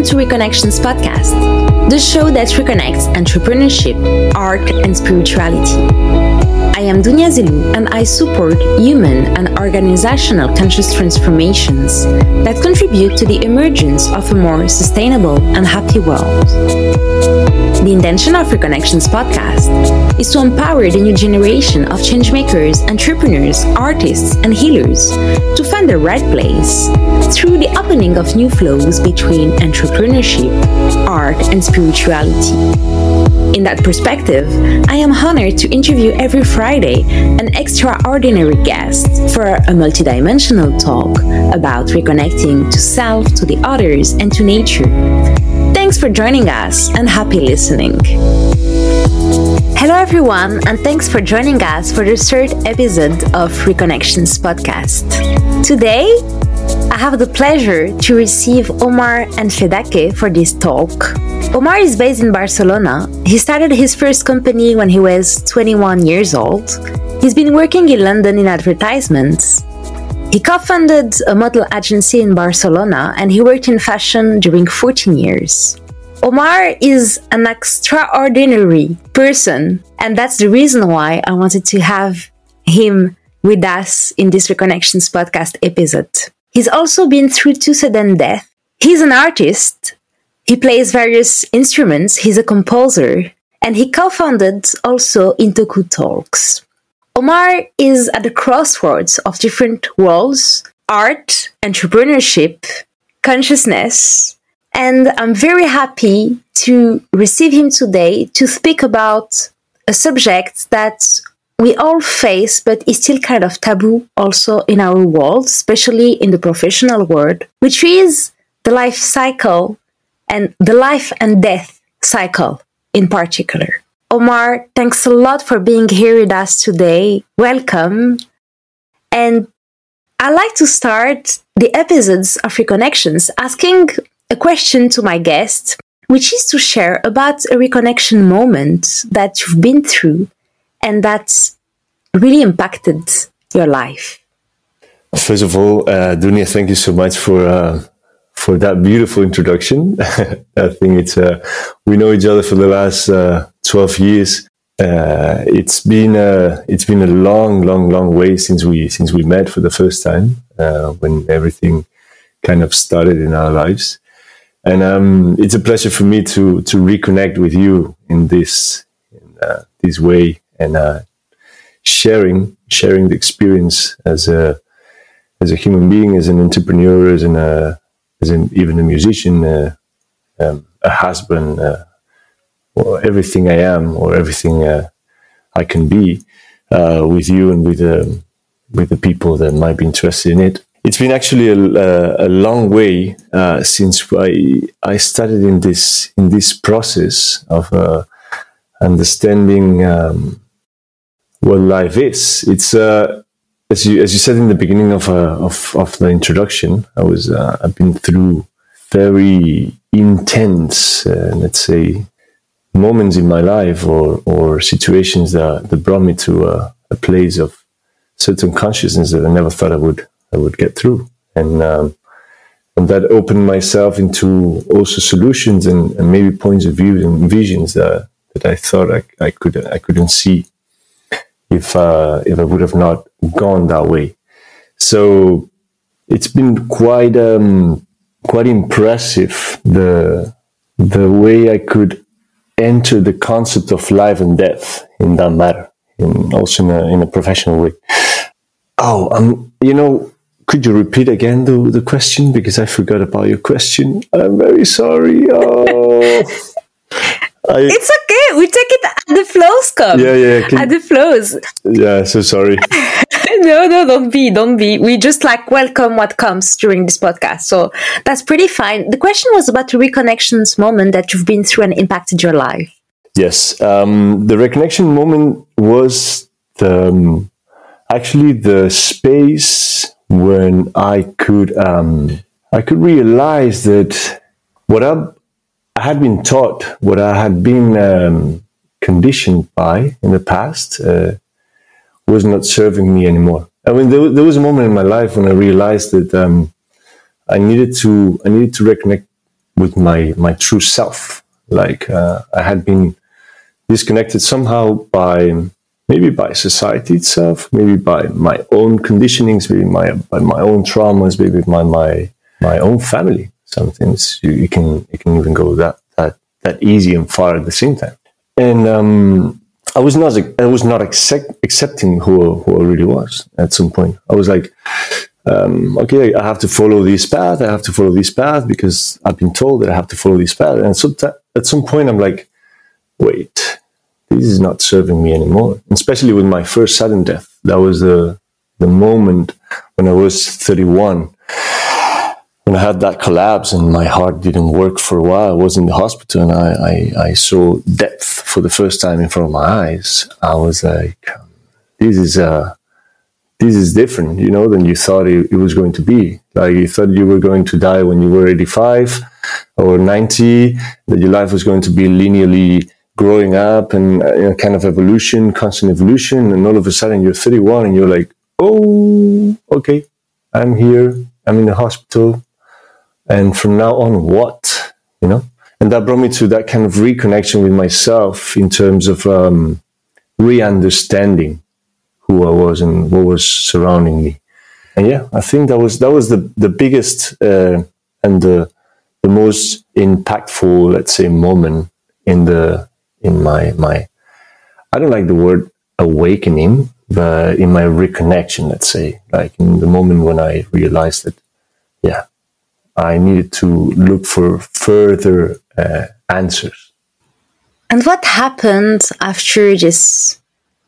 Welcome to Reconnections Podcast, the show that reconnects entrepreneurship, art, and spirituality. I am Dunia Zilu and I support human and organizational conscious transformations that contribute to the emergence of a more sustainable and happy world. The intention of Reconnections podcast is to empower the new generation of changemakers, entrepreneurs, artists, and healers to find the right place through the opening of new flows between entrepreneurship, art, and spirituality. In that perspective, I am honored to interview every Friday an extraordinary guest for a multidimensional talk about reconnecting to self, to the others, and to nature. Thanks for joining us and happy listening. Hello, everyone, and thanks for joining us for the third episode of Reconnections podcast. Today, I have the pleasure to receive Omar Enfedaque for this talk. Omar is based in Barcelona. He started his first company when he was 21 years old. He's been working in London in advertisements. He co founded a model agency in Barcelona and he worked in fashion during 14 years. Omar is an extraordinary person, and that's the reason why I wanted to have him with us in this Reconnections podcast episode. He's also been through two sudden deaths. He's an artist he plays various instruments, he's a composer, and he co founded also Intoku Talks. Omar is at the crossroads of different worlds art, entrepreneurship, consciousness, and I'm very happy to receive him today to speak about a subject that we all face, but is still kind of taboo also in our world, especially in the professional world, which is the life cycle and the life and death cycle in particular. Omar, thanks a lot for being here with us today. Welcome. And I like to start the episodes of Reconnections asking a question to my guest, which is to share about a reconnection moment that you've been through and that really impacted your life. First of all, uh, Dunia, thank you so much for uh, for that beautiful introduction. I think it's uh, we know each other for the last uh, twelve years. Uh, it's been a it's been a long, long, long way since we since we met for the first time uh, when everything kind of started in our lives, and um, it's a pleasure for me to to reconnect with you in this in uh, this way and uh, sharing sharing the experience as a as a human being, as an entrepreneur, as an as in even a musician, uh, um, a husband, uh, or everything I am, or everything uh, I can be uh, with you and with um, with the people that might be interested in it. It's been actually a, a long way uh, since I I started in this in this process of uh, understanding um, what life is. It's as you as you said in the beginning of uh, of, of the introduction, I was uh, I've been through very intense, uh, let's say, moments in my life or or situations that, that brought me to a, place of certain consciousness that I never thought I would I would get through, and um, and that opened myself into also solutions and, and maybe points of view and visions that that I thought I, I could I couldn't see if uh, if I would have not gone that way. So it's been quite um, quite impressive the the way I could enter the concept of life and death in that matter, in also in a, in a professional way. Oh, um, you know, could you repeat again the, the question because I forgot about your question? I'm very sorry. Oh. I, it's okay. We take it at the flows come. Yeah, yeah. Can, at the flows. Yeah, so sorry. no, no, don't be, don't be. We just like welcome what comes during this podcast. So that's pretty fine. The question was about the reconnections moment that you've been through and impacted your life. Yes. Um, the reconnection moment was the, um, actually the space when I could, um, I could realize that what I I had been taught what I had been um, conditioned by in the past uh, was not serving me anymore. I mean, there, there, was a moment in my life when I realized that um, I needed to I needed to reconnect with my my true self. Like uh, I had been disconnected somehow by maybe by society itself, maybe by my own conditionings, maybe my by my own traumas, maybe by my my own family. Sometimes you, you can you can even go that that that easy and far at the same time. And um, I was not I was not accept, accepting who who I really was at some point. I was like, um, okay, I have to follow this path. I have to follow this path because I've been told that I have to follow this path. And so t- at some point, I'm like, wait, this is not serving me anymore. Especially with my first sudden death. That was the the moment when I was 31 when I had that collapse and my heart didn't work for a while, I was in the hospital and I, I, I saw death for the first time in front of my eyes. I was like, this is, uh, this is different, you know, than you thought it, it, was going to be. Like you thought you were going to die when you were 85 or 90, that your life was going to be linearly growing up and uh, you know, kind of evolution, constant evolution. And all of a sudden you're 31 and you're like, oh, okay, I'm here. I'm in the hospital and from now on what you know and that brought me to that kind of reconnection with myself in terms of um, re-understanding who i was and what was surrounding me and yeah i think that was that was the the biggest uh, and the the most impactful let's say moment in the in my my i don't like the word awakening but in my reconnection let's say like in the moment when i realized that yeah I needed to look for further uh, answers. And what happened after this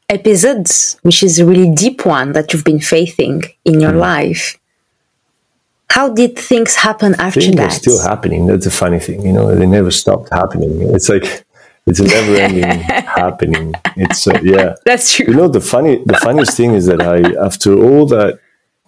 episode, which is a really deep one that you've been facing in your mm. life? How did things happen after things that? They're still happening. That's a funny thing. You know, they never stopped happening. It's like it's a never ending happening. It's uh, yeah. That's true. You know, the funny the funniest thing is that I after all that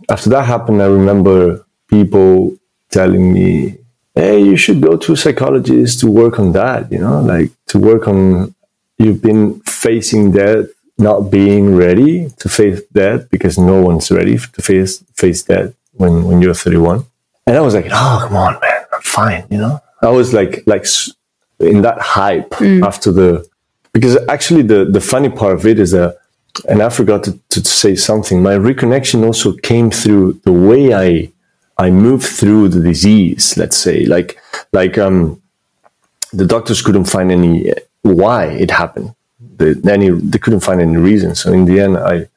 after that happened, I remember people telling me, hey, you should go to a psychologist to work on that, you know, like to work on you've been facing death, not being ready to face death because no one's ready to face face death when, when you're 31. And I was like, oh, come on, man, I'm fine, you know? I was like, like in that hype mm. after the, because actually the, the funny part of it is that, and I forgot to, to say something, my reconnection also came through the way I I moved through the disease, let's say, like, like, um, the doctors couldn't find any why it happened. The, any, they couldn't find any reason. So in the end, I,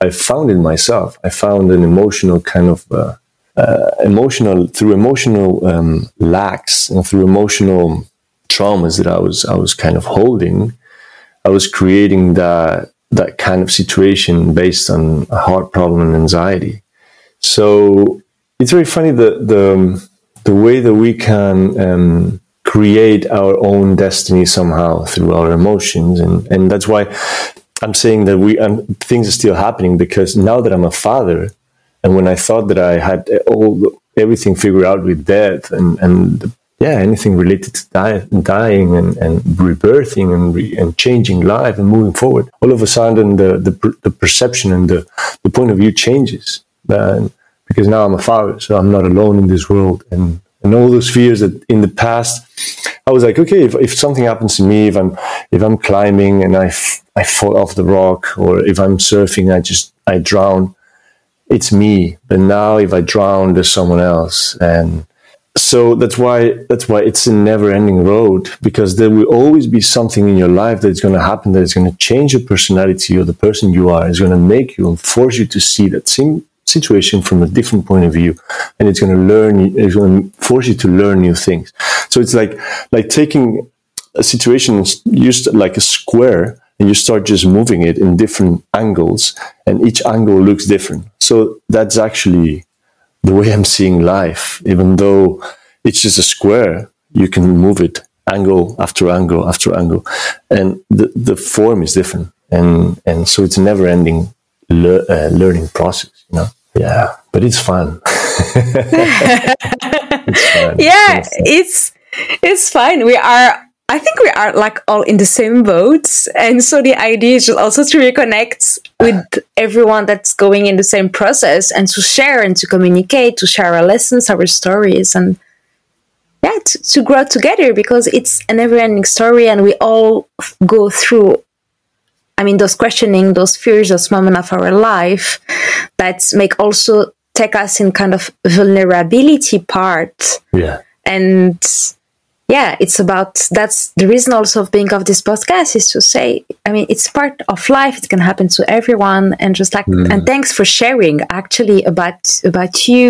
I found it myself. I found an emotional kind of, uh, uh, emotional through emotional um, lacks and through emotional traumas that I was I was kind of holding. I was creating that that kind of situation based on a heart problem and anxiety. So it's very funny the the the way that we can um, create our own destiny somehow through our emotions, and and that's why I'm saying that we um, things are still happening because now that I'm a father, and when I thought that I had all everything figured out with death and and yeah, anything related to die, dying and, and rebirthing and, re, and changing life and moving forward. All of a sudden, the, the, the perception and the, the point of view changes. And, because now I'm a father, so I'm not alone in this world. And and all those fears that in the past, I was like, okay, if, if something happens to me, if I'm if I'm climbing and I, f- I fall off the rock, or if I'm surfing, I just I drown. It's me. But now, if I drown, there's someone else, and so that's why that's why it's a never-ending road because there will always be something in your life that's going to happen that is going to change your personality or the person you are. Is going to make you and force you to see that same situation from a different point of view and it's going to learn it's going to force you to learn new things so it's like like taking a situation used like a square and you start just moving it in different angles and each angle looks different so that's actually the way i'm seeing life even though it's just a square you can move it angle after angle after angle and the, the form is different and and so it's a never ending le- uh, learning process, you know? Yeah, but it's fun. it's fun. Yeah, it's, it's it's fine. We are I think we are like all in the same boat. And so the idea is also to reconnect with everyone that's going in the same process and to share and to communicate, to share our lessons, our stories. And yeah to, to grow together because it's a never-ending story and we all go through i mean those questioning those fears those moments of our life that make also take us in kind of vulnerability part yeah and yeah it's about that's the reason also of being of this podcast is to say i mean it's part of life it can happen to everyone and just like mm. and thanks for sharing actually about about you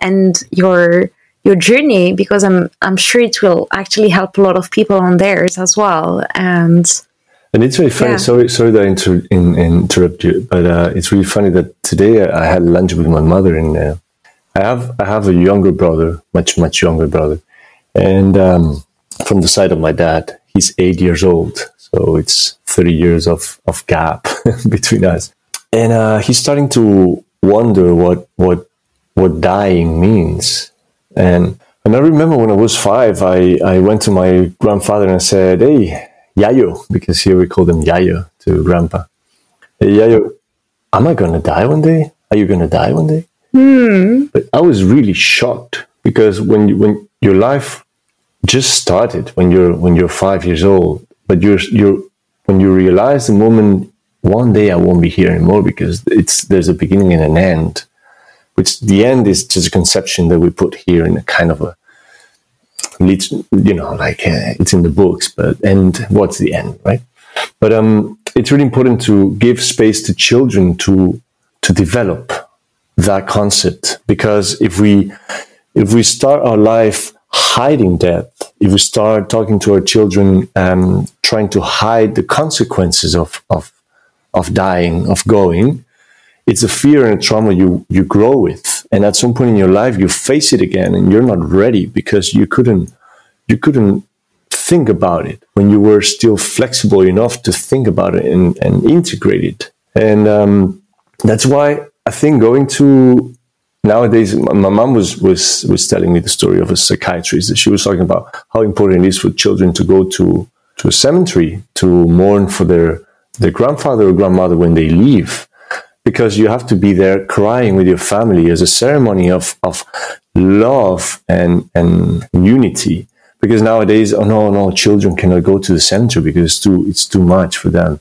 and your your journey because i'm i'm sure it will actually help a lot of people on theirs as well and and it's very funny. Yeah. Sorry, sorry that I inter- in, interrupt you, but uh, it's really funny that today I had lunch with my mother, and uh, I have I have a younger brother, much much younger brother, and um, from the side of my dad, he's eight years old. So it's 30 years of, of gap between us. And uh, he's starting to wonder what, what, what dying means. And, and I remember when I was five, I, I went to my grandfather and I said, Hey, Yayo, because here we call them Yayo to grandpa. Hey, Yayo, am I going to die one day? Are you going to die one day? Hmm. But I was really shocked because when when your life just started when you're when you're five years old, but you're you're when you realize the moment one day I won't be here anymore because it's there's a beginning and an end, which the end is just a conception that we put here in a kind of a leads you know like uh, it's in the books, but and what's the end, right? But um, it's really important to give space to children to to develop that concept because if we if we start our life hiding death, if we start talking to our children, um, trying to hide the consequences of, of, of dying, of going, it's a fear and a trauma you, you grow with. And at some point in your life, you face it again and you're not ready because you couldn't, you couldn't think about it when you were still flexible enough to think about it and, and integrate it. And um, that's why I think going to nowadays my mom was was was telling me the story of a psychiatrist that she was talking about how important it is for children to go to to a cemetery to mourn for their their grandfather or grandmother when they leave. Because you have to be there crying with your family as a ceremony of of love and and unity. Because nowadays oh no no children cannot go to the cemetery because it's too it's too much for them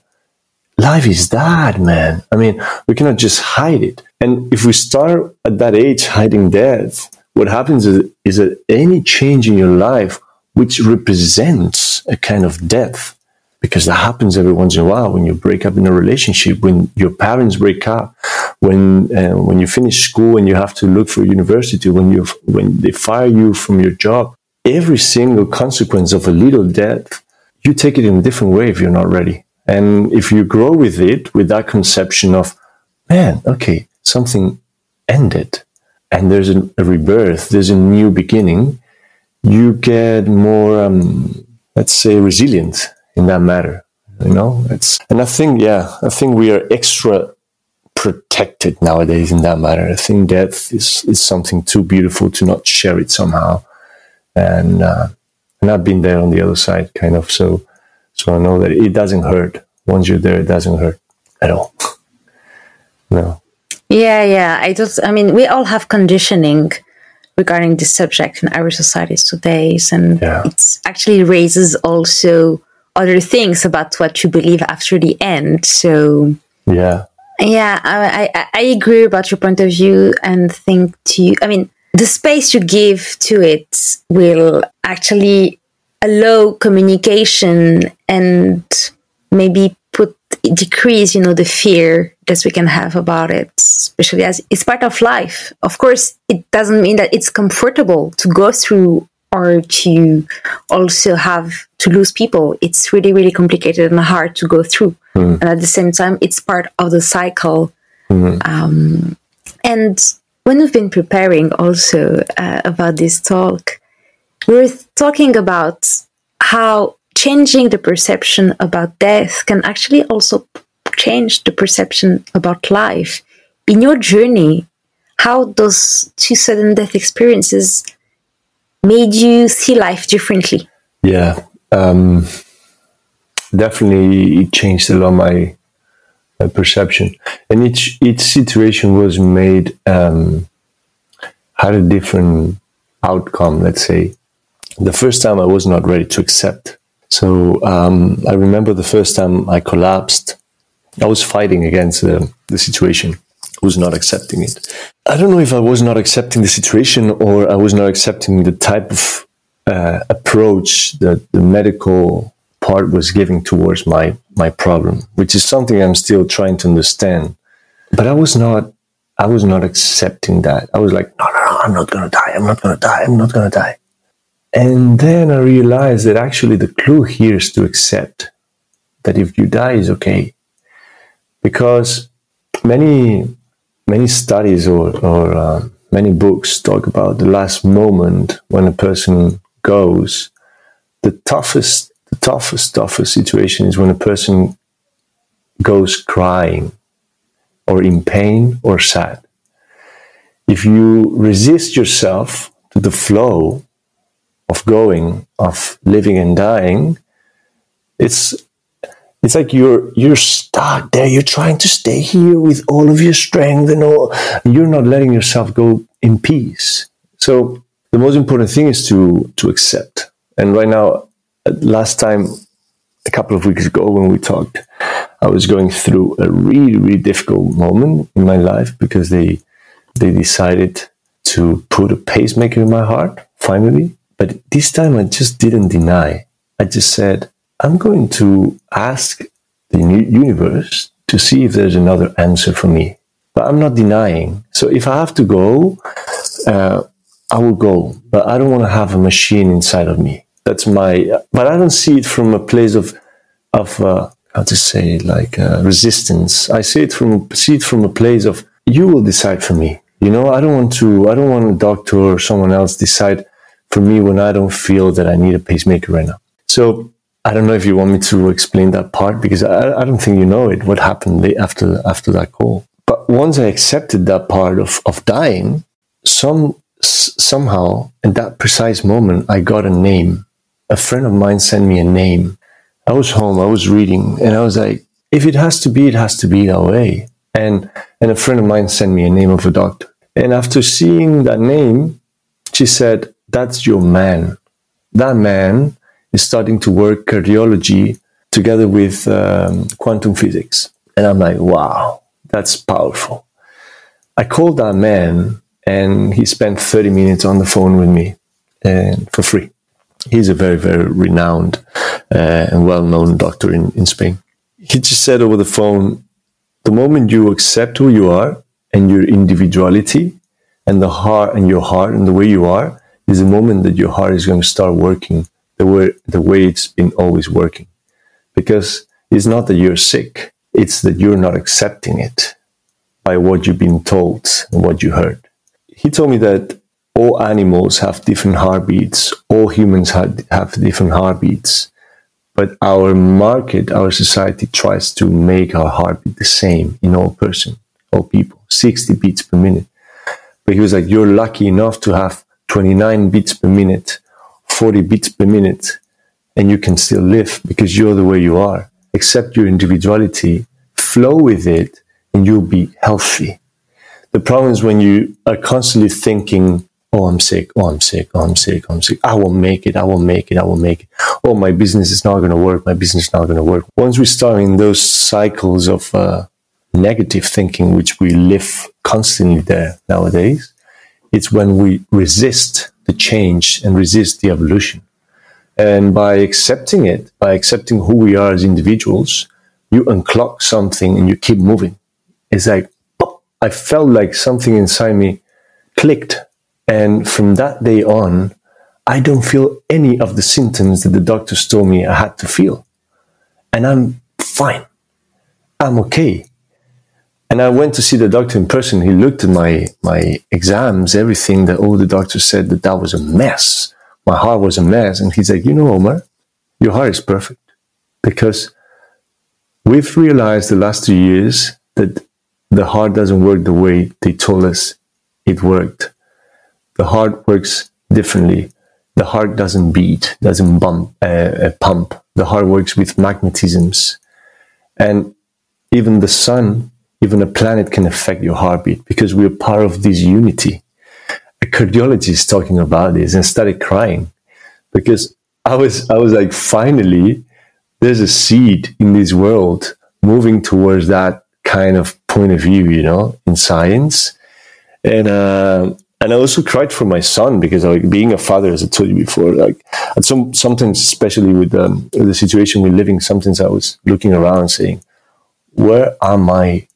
life is that man i mean we cannot just hide it and if we start at that age hiding death, what happens is, is that any change in your life which represents a kind of death, because that happens every once in a while when you break up in a relationship, when your parents break up, when uh, when you finish school and you have to look for university, when you when they fire you from your job, every single consequence of a little death, you take it in a different way if you're not ready. And if you grow with it, with that conception of, man, okay, something ended and there's a, a rebirth, there's a new beginning, you get more, um, let's say, resilient in that matter. You know, it's and I think, yeah, I think we are extra protected nowadays in that matter. I think death is is something too beautiful to not share it somehow, and uh, and I've been there on the other side, kind of. So, so I know that it doesn't hurt once you're there. It doesn't hurt at all. no. Yeah, yeah. I just, I mean, we all have conditioning regarding this subject in our societies today, and yeah. it actually raises also other things about what you believe after the end. So, yeah, yeah, I, I, I agree about your point of view and think to you. I mean, the space you give to it will actually allow communication and maybe put decrease you know the fear that we can have about it especially as it's part of life of course it doesn't mean that it's comfortable to go through or to also have to lose people it's really really complicated and hard to go through mm. and at the same time it's part of the cycle mm. um, and when we've been preparing also uh, about this talk were talking about how changing the perception about death can actually also change the perception about life. In your journey, how those two sudden death experiences made you see life differently? Yeah, um, definitely it changed a lot my, my perception, and each each situation was made um, had a different outcome. Let's say The first time I was not ready to accept. So um, I remember the first time I collapsed, I was fighting against the, the situation, I was not accepting it. I don't know if I was not accepting the situation or I was not accepting the type of uh, approach that the medical part was giving towards my my problem, which is something I'm still trying to understand. But I was not I was not accepting that. I was like, no, no, no, I'm not gonna die. I'm not gonna die. I'm not gonna die. And then I realized that actually the clue here is to accept that if you die is okay. Because many many studies or, or uh, many books talk about the last moment when a person goes. The toughest, the toughest, toughest situation is when a person goes crying or in pain or sad. If you resist yourself to the flow of going, of living and dying, it's it's like you're you're stuck there. You're trying to stay here with all of your strength and all. You're not letting yourself go in peace. So the most important thing is to to accept. And right now, uh, last time, a couple of weeks ago when we talked, I was going through a really really difficult moment in my life because they they decided to put a pacemaker in my heart finally. But this time I just didn't deny. I just said, I'm going to ask the universe to see if there's another answer for me. But I'm not denying. So if I have to go, uh, I will go. But I don't want to have a machine inside of me. That's my. But I don't see it from a place of, of uh, how to say, like uh, resistance. I see it from see it from a place of you will decide for me. You know, I don't want to. I don't want a doctor or someone else decide for me when I don't feel that I need a pacemaker right now. So I don't know if you want me to explain that part because I, I don't think you know it. What happened after after that call? But once I accepted that part of of dying, some somehow in that precise moment, I got a name. A friend of mine sent me a name. I was home. I was reading, and I was like, if it has to be, it has to be that way. And and a friend of mine sent me a name of a doctor. And after seeing that name, she said, "That's your man. That man." is starting to work cardiology together with um, quantum physics. And I'm like, wow, that's powerful. I called that man and he spent 30 minutes on the phone with me and for free. He's a very, very renowned uh, and well known doctor in, in Spain. He just said over the phone, the moment you accept who you are and your individuality and the heart and your heart and the way you are is the moment that your heart is going to start working the way, the way it's been always working. Because it's not that you're sick, it's that you're not accepting it by what you've been told and what you heard. He told me that all animals have different heartbeats, all humans have, have different heartbeats, but our market, our society tries to make our heartbeat the same in all person, all people, 60 beats per minute. But he was like, you're lucky enough to have 29 beats per minute 40 beats per minute and you can still live because you're the way you are. Accept your individuality, flow with it, and you'll be healthy. The problem is when you are constantly thinking, oh, I'm sick, oh, I'm sick, oh, I'm sick, oh, I'm sick. I will make it, I will make it, I will make it. Oh, my business is not going to work, my business is not going to work. Once we start in those cycles of uh, negative thinking, which we live constantly there nowadays, it's when we resist the change and resist the evolution. And by accepting it, by accepting who we are as individuals, you unclock something and you keep moving. It's like, pop, I felt like something inside me clicked. And from that day on, I don't feel any of the symptoms that the doctors told me I had to feel. And I'm fine. I'm okay. And I went to see the doctor in person. He looked at my, my exams, everything that all the doctors said that that was a mess. My heart was a mess. And he's like, you know, Omar, your heart is perfect because we've realized the last two years that the heart doesn't work the way they told us it worked. The heart works differently. The heart doesn't beat, doesn't bump, uh, uh pump. The heart works with magnetisms. And even the sun even a planet can affect your heartbeat because we're part of this unity. A cardiologist talking about this and started crying because I was I was like, finally, there's a seed in this world moving towards that kind of point of view, you know, in science. And uh, and I also cried for my son because like being a father, as I told you before, like at some sometimes, especially with um, the situation we're living, sometimes I was looking around saying, "Where am I?"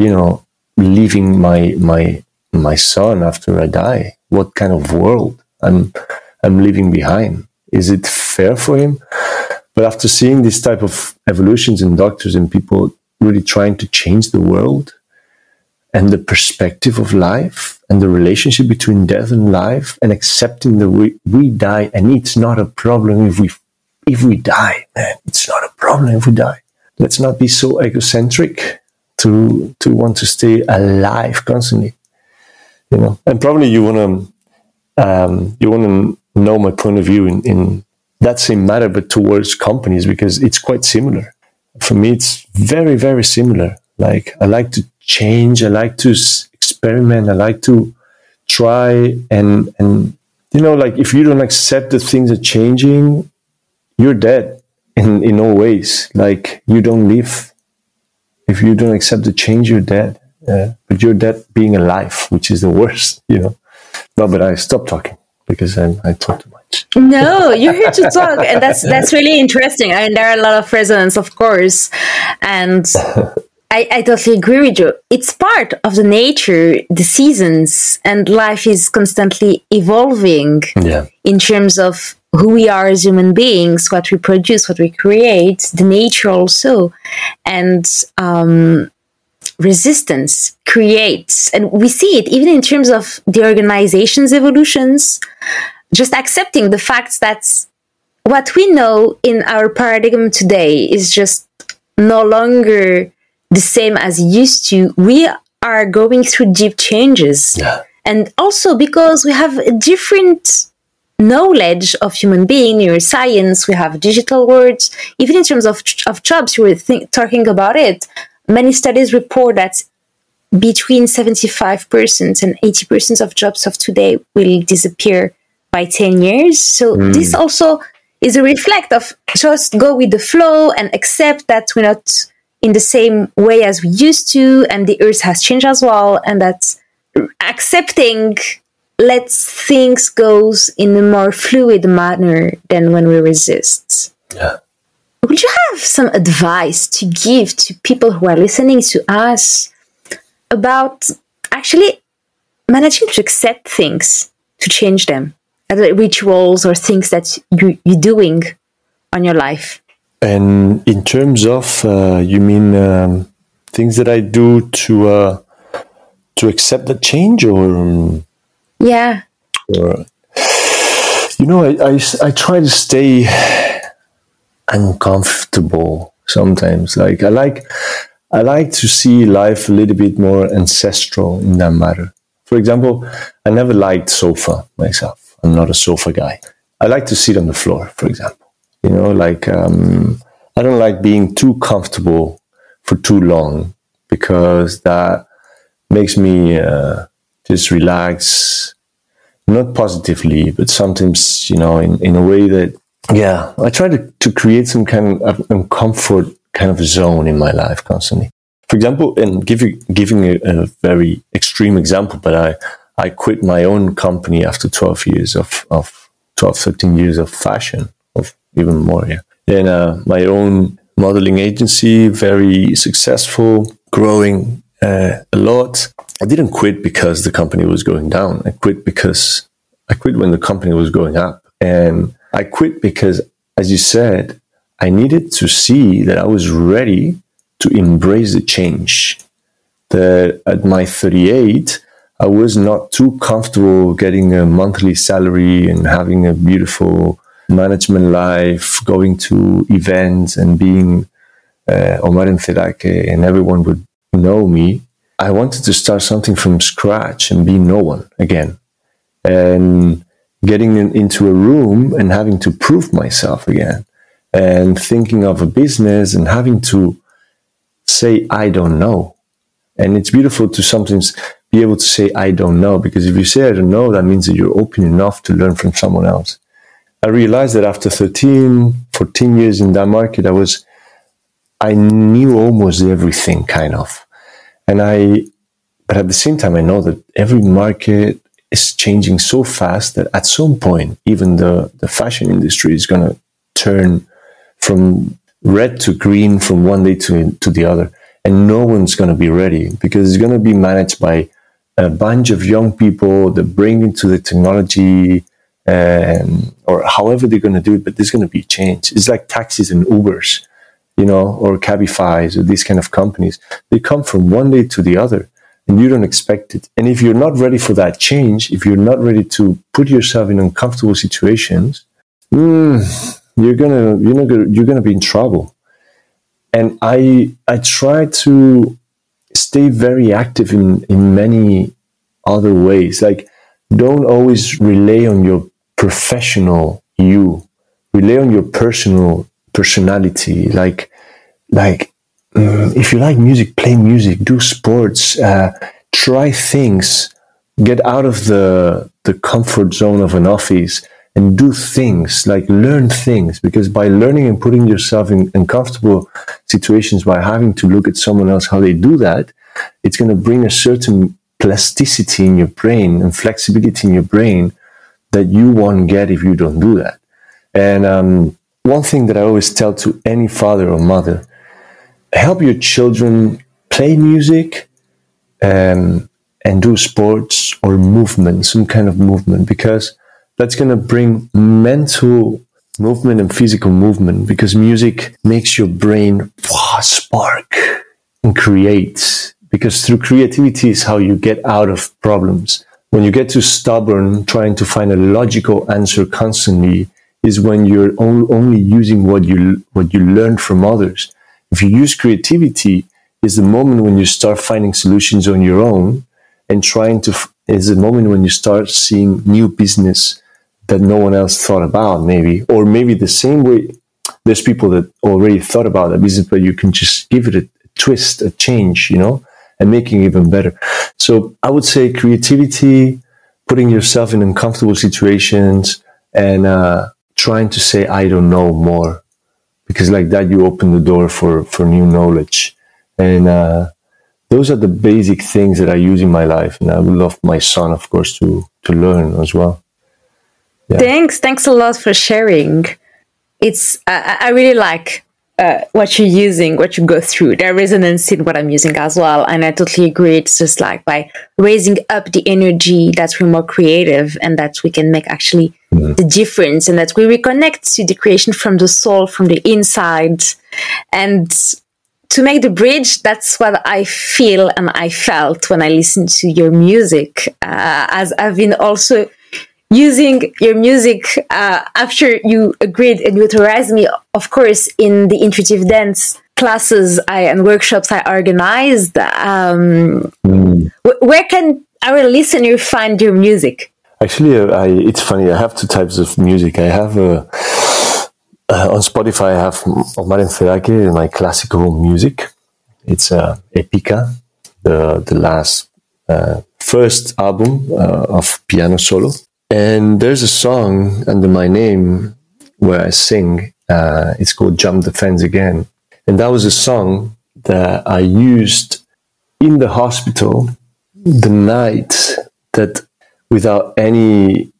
You know, leaving my my my son after I die. What kind of world I'm I'm leaving behind? Is it fair for him? But after seeing this type of evolutions in doctors and people really trying to change the world and the perspective of life and the relationship between death and life and accepting that we, we die and it's not a problem if we if we die, man. It's not a problem if we die. Let's not be so egocentric to to want to stay alive constantly. You know, and probably you want to um, you want to know my point of view in, in that same matter, but towards companies because it's quite similar. For me, it's very, very similar. Like I like to change. I like to experiment. I like to try and and you know, like if you don't accept that things are changing, you're dead in in all ways. Like you don't live. If you don't accept the change, you're dead. Uh, but you're dead being alive, which is the worst. You know. No, but I stop talking because I, I talk too much. no, you're here to talk, and that's that's really interesting. I mean, there are a lot of resonance, of course, and I, I totally agree with you. It's part of the nature, the seasons, and life is constantly evolving. Yeah. In terms of who we are as human beings, what we produce, what we create, the nature also, and um, resistance creates, and we see it even in terms of the organization's evolutions, just accepting the fact that what we know in our paradigm today is just no longer the same as it used to. We are going through deep changes. Yeah. And also because we have a different knowledge of human being, neuroscience, we have digital words, even in terms of, of jobs, you were think, talking about it. Many studies report that between 75% and 80% of jobs of today will disappear by 10 years. So Mm. this also is a reflect of just go with the flow and accept that we're not in the same way as we used to and the earth has changed as well and that accepting lets things goes in a more fluid manner than when we resist. Yeah. Would you have some advice to give to people who are listening to us about actually managing to accept things, to change them, other rituals or things that you, you're doing on your life? And in terms of, uh, you mean um, things that I do to uh, to accept the change, or, um, Yeah. you know, I, I, I try to stay uncomfortable sometimes. Like I like I like to see life a little bit more ancestral in that matter. For example, I never liked sofa myself. I'm not a sofa guy. I like to sit on the floor, for example. You know, like um, I don't like being too comfortable for too long because that makes me uh, just relax, not positively, but sometimes you know in, in a way that yeah, I try to, to create some kind of um, comfort kind of zone in my life constantly. For example, and give you, giving a, a very extreme example, but I, I quit my own company after 12 years of, of 12, 13 years of fashion, of even more, yeah. And uh, my own modeling agency, very successful, growing uh, a lot. I didn't quit because the company was going down. I quit because I quit when the company was going up. And I quit because, as you said, I needed to see that I was ready to embrace the change. That at my 38, I was not too comfortable getting a monthly salary and having a beautiful management life, going to events and being uh, Omar Enfedaque and everyone would know me. I wanted to start something from scratch and be no one again. And getting in, into a room and having to prove myself again and thinking of a business and having to say, I don't know. And it's beautiful to sometimes be able to say, I don't know, because if you say, I don't know, that means that you're open enough to learn from someone else. I realized that after 13, 14 years in that market, I was, I knew almost everything kind of. And I, but at the same time, I know that every market is changing so fast that at some point, even the, the fashion industry is going to turn from red to green from one day to, to the other. And no one's going to be ready because it's going to be managed by a bunch of young people that bring into the technology um, or however they're going to do it, but there's going to be change. It's like taxis and Ubers, you know, or Cabifys or these kind of companies. They come from one day to the other and you don't expect it. And if you're not ready for that change, if you're not ready to put yourself in uncomfortable situations, mm, you're gonna you're gonna you're gonna be in trouble. And I I try to stay very active in in many other ways. Like don't always rely on your professional you. Rely on your personal personality. Like like um, if you like music, play music, do sports, uh, try things, get out of the the comfort zone of an office and do things like learn things because by learning and putting yourself in uncomfortable situations by having to look at someone else how they do that it's going to bring a certain plasticity in your brain and flexibility in your brain that you won't get if you don't do that. And um, one thing that i always tell to any father or mother help your children play music um, and do sports or movement, some kind of movement, because that's going to bring mental movement and physical movement because music makes your brain spark and create because through creativity is how you get out of problems. When you get too stubborn, trying to find a logical answer constantly is when you're only using what you, what you learned from others. If you use creativity, is the moment when you start finding solutions on your own and trying to, is the moment when you start seeing new business that no one else thought about, maybe, or maybe the same way there's people that already thought about that business, but you can just give it a twist, a change, you know, and making even better. So I would say creativity, putting yourself in uncomfortable situations, and uh, trying to say, I don't know more because like that you open the door for for new knowledge. And uh, those are the basic things that i use in my life. And i would love my son of course to to learn as well. Yeah. thanks. Thanks a lot for sharing. It's i, I really like uh, what you're using, what you go through, there resonance in what I'm using as well. And I totally agree. It's just like by raising up the energy that we're more creative and that we can make actually mm. the difference and that we reconnect to the creation from the soul, from the inside. And to make the bridge, that's what I feel and I felt when I listened to your music, uh, as I've been also using your music uh, after you agreed and you authorized me, of course, in the intuitive dance classes I, and workshops I organized. Um, mm. where can our listener find your music? Actually, uh, I, it's funny. I have two types of music. I have uh, uh, on Spotify. I have Omar Enfedaque, my classical music. It's uh, Épica, the the last uh, first album uh, of piano solo. And there's a song under my name where I sing. Uh, it's called Jump the Fence Again. And that was a song that I used in the hospital the night that, without any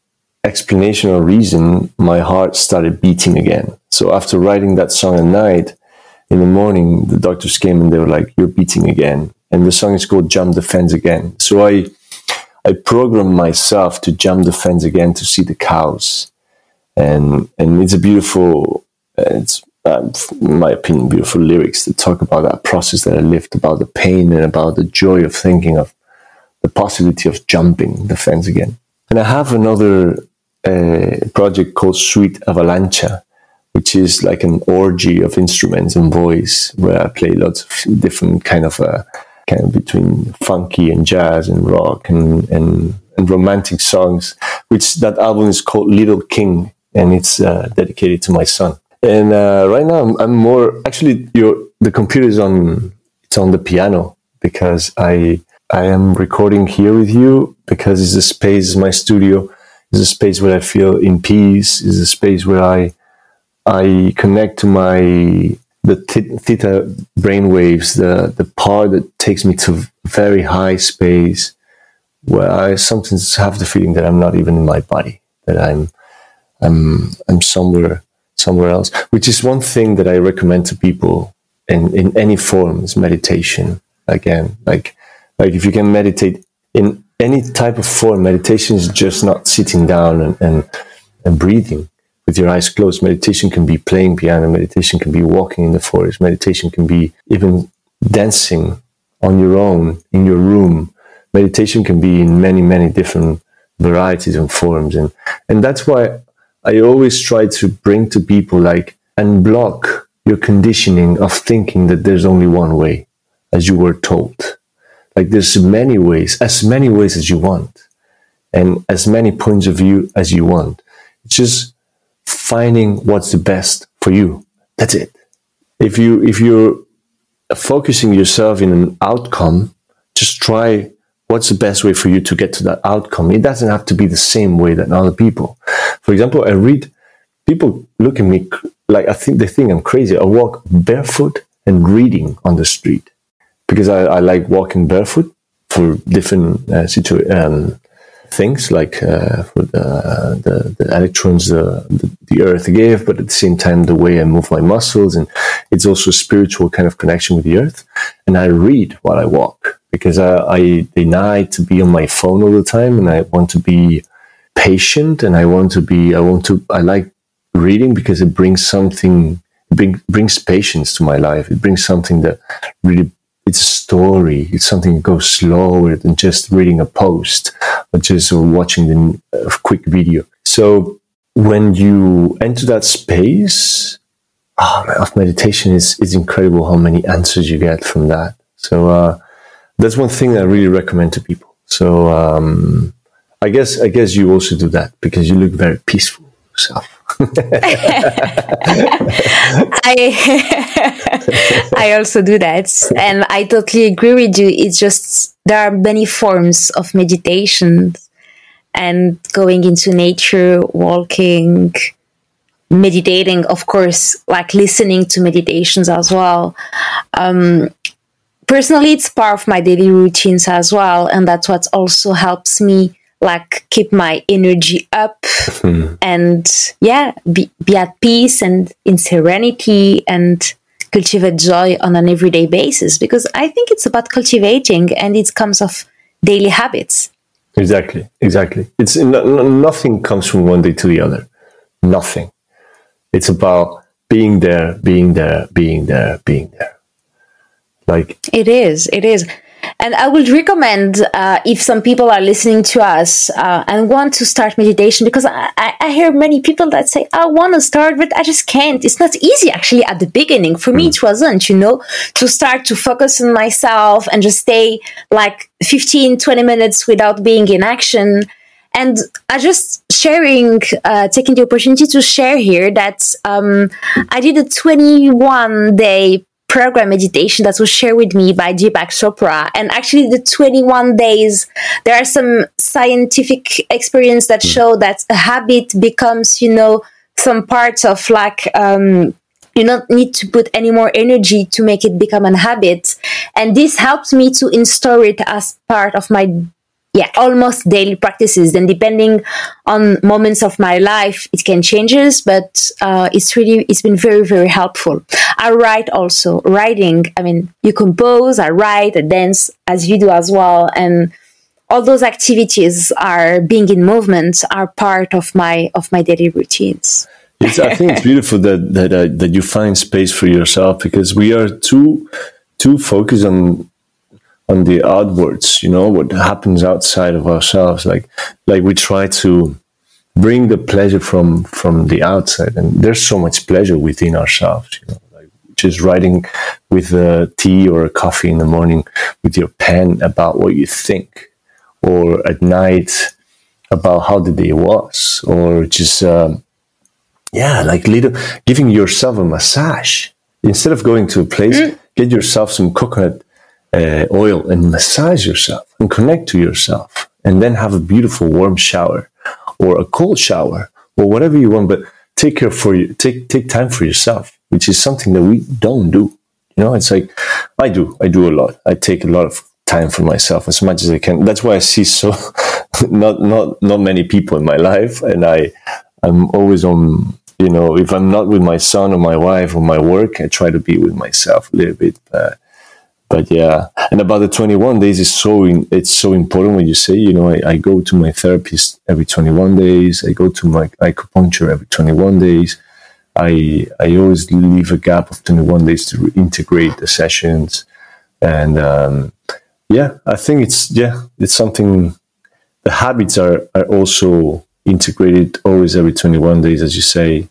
explanation or reason, my heart started beating again. So after writing that song at night, in the morning, the doctors came and they were like, You're beating again. And the song is called Jump the Fence Again. So I I programmed myself to jump the fence again to see the cows, and and it's a beautiful, it's uh, in my opinion, beautiful lyrics that talk about that process that I lived, about the pain and about the joy of thinking of the possibility of jumping the fence again. And I have another uh, project called Sweet Avalancha, which is like an orgy of instruments and voice, where I play lots of different kind of. Uh, between funky and jazz and rock and, and, and romantic songs, which that album is called Little King and it's uh, dedicated to my son. And uh, right now I'm, I'm, more actually the computer is on it's on the piano because I I am recording here with you because it's a space my studio is a space where I feel in peace. is a space where I I connect to my the theta brain waves, the the part that takes me to very high space, where I sometimes have the feeling that I'm not even in my body, that I'm I'm I'm somewhere somewhere else. Which is one thing that I recommend to people in in any forms meditation. Again, like like if you can meditate in any type of form, meditation is just not sitting down and, and, and breathing with your eyes closed. Meditation can be playing piano, meditation can be walking in the forest, meditation can be even dancing on your own in your room. Meditation can be in many, many different varieties and forms. And, and that's why I always try to bring to people like, unblock your conditioning of thinking that there's only one way, as you were told. Like there's many ways, as many ways as you want, and as many points of view as you want. It's just finding what's the best for you. That's it. If you if you're focusing yourself in an outcome, just try what's the best way for you to get to that outcome. It doesn't have to be the same way that other people. For example, I read people look at me like I think they think I'm crazy. I walk barefoot and reading on the street because I, I like walking barefoot for different uh, um, things, like uh, for the, the, electrons the, the, the, earth gave, but at the same time, the way I move my muscles. And it's also a spiritual kind of connection with the earth. And I read while I walk because I, I deny to be on my phone all the time and I want to be patient and I want to be, I want to, I like reading because it brings something, bring, brings patience to my life. It brings something that really it's a story. It's something that goes slower than just reading a post or just watching a quick video. So when you enter that space oh, of meditation, is it's incredible how many answers you get from that. So uh, that's one thing I really recommend to people. So um, I guess I guess you also do that because you look very peaceful yourself. I I also do that, and I totally agree with you. It's just there are many forms of meditation, and going into nature, walking, meditating, of course, like listening to meditations as well. Um, personally, it's part of my daily routines as well, and that's what also helps me like keep my energy up mm. and yeah be, be at peace and in serenity and cultivate joy on an everyday basis. Because i think it's about cultivating and it comes of daily habits. Exactly exactly. It's nothing comes from one day to the other. Nothing. It's about being there being there being there being there. Like it is it is and I would recommend uh, if some people are listening to us uh, and want to start meditation, because I, I, hear many people that say, I want to start, but I just can't. It's not easy actually at the beginning. For me, it wasn't, you know, to start to focus on myself and just stay like 15, 20 minutes without being in action. And I just sharing, uh, taking the opportunity to share here that um, I did a 21 day program meditation that was shared with me by Deepak Chopra. And actually, the 21 days, there are some scientific experience that mm. show that a habit becomes, you know, some parts of like, um, you don't need to put any more energy to make it become a habit. And this helps me to install it as part of my yeah. Almost daily practices then depending on moments of my life it can changes but uh, it's really it's been very very helpful. I write also. Writing i mean you compose i write i dance as you do as well and all those activities are being in movement are part of my of my daily routines. It's, I think it's beautiful that that uh, that you find space for yourself because we are too too focused on on the outwards, you know, what happens outside of ourselves. Like, like we try to bring the pleasure from from the outside, and there's so much pleasure within ourselves. You know, like just writing with a tea or a coffee in the morning with your pen about what you think, or at night about how the day was, or just um, yeah, like little giving yourself a massage instead of going to a place. Mm. Get yourself some coconut uh, oil and massage yourself and connect to yourself and then have a beautiful warm shower or a cold shower or whatever you want, but take care for you, take, take time for yourself, which is something that we don't do. You know, it's like I do, I do a lot. I take a lot of time for myself as much as I can. That's why I see so not, not, not many people in my life. And I, I'm always on, you know, if I'm not with my son or my wife or my work, I try to be with myself a little bit. But yeah. And about the 21 days is so in, it's so important when you say you know I, I, go to my therapist every 21 days. I go to my acupuncture every 21 days. I i always leave a gap of 21 days to integrate the sessions. And um, yeah i think it's yeah it's something the habits are are also integrated always every 21 days as you say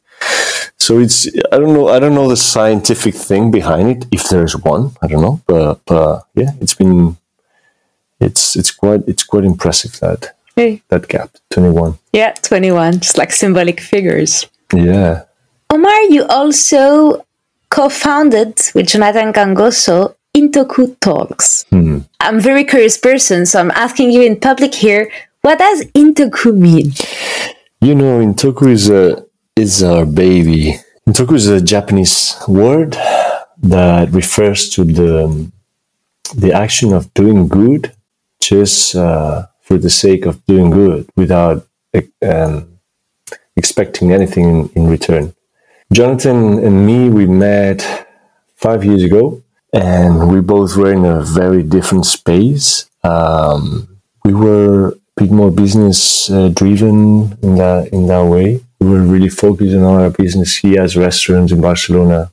so it's I don't know I don't know the scientific thing behind it if there's one I don't know but, but yeah it's been it's it's quite it's quite impressive that hey. that gap 21 yeah 21 just like symbolic figures. Yeah. Omar you also co-founded with Jonathan Gangoso Intoku Talks. Hmm. I'm a very curious person so I'm asking you in public here what does Intoku mean? You know Intoku is a is our baby. Intoku is a Japanese word that refers to the the action of doing good just uh, for the sake of doing good without um, expecting anything in, return. Jonathan and me, we met five years ago, and we both were in a very different space. Um, we were a bit more business uh, driven in that in that way were really focusing on our business. He has restaurants in Barcelona.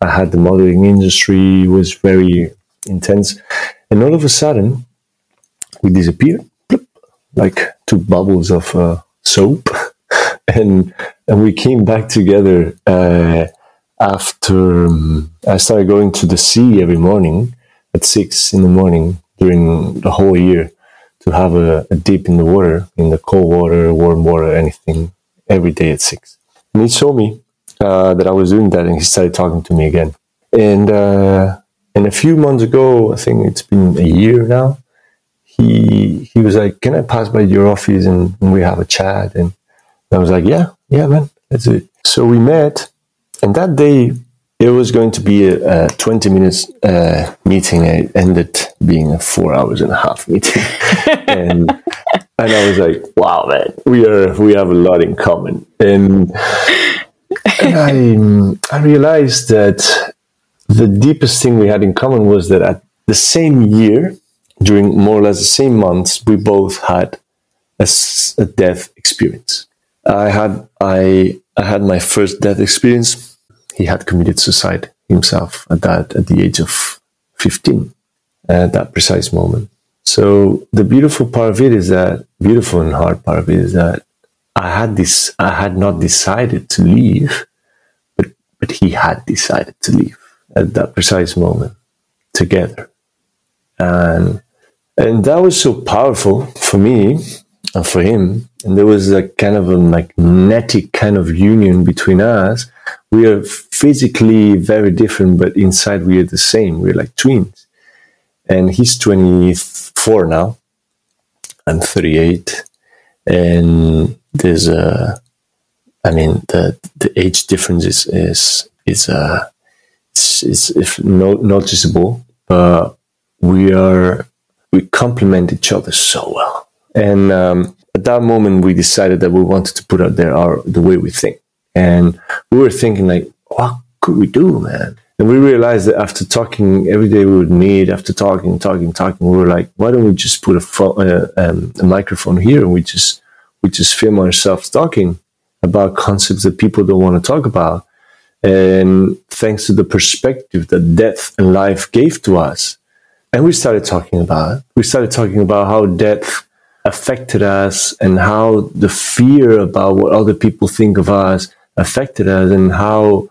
I had the modeling industry was very intense, and all of a sudden, we disappeared, like two bubbles of uh, soap, and and we came back together uh, after um, I started going to the sea every morning at six in the morning during the whole year to have a, a dip in the water, in the cold water, warm water, anything every day at six. And he saw me uh, that I was doing that, and he started talking to me again. And uh, and a few months ago, I think it's been a year now. He he was like, "Can I pass by your office and, and we have a chat?" And I was like, "Yeah, yeah, man, that's it." So we met, and that day it was going to be a, a 20 minutes uh, meeting. It ended being a four hours and a half meeting. and, and I was like, wow, man, we are, we have a lot in common. And, and I, I realized that the deepest thing we had in common was that at the same year, during more or less the same months, we both had a, a death experience. I had, I, I had my first death experience he had committed suicide himself at that at the age of 15 at that precise moment so the beautiful part of it is that beautiful and hard part of it is that i had this i had not decided to leave but but he had decided to leave at that precise moment together and and that was so powerful for me and for him and there was a kind of a magnetic kind of union between us we are physically very different, but inside we are the same. We're like twins. And he's 24 now. I'm 38. And there's a, I mean, the, the age difference is, is, is, uh, is if no, noticeable, but we are, we complement each other so well. And, um, at that moment, we decided that we wanted to put out there our, the way we think and we were thinking like, what could we do, man? And we realized that after talking every day we would meet, after talking, talking, talking, we were like, why don't we just put a, phone, uh, um, a microphone here and we just we just film ourselves talking about concepts that people don't want to talk about. And thanks to the perspective that death and life gave to us, and we started talking about it. We started talking about how death affected us and how the fear about what other people think of us affected us and how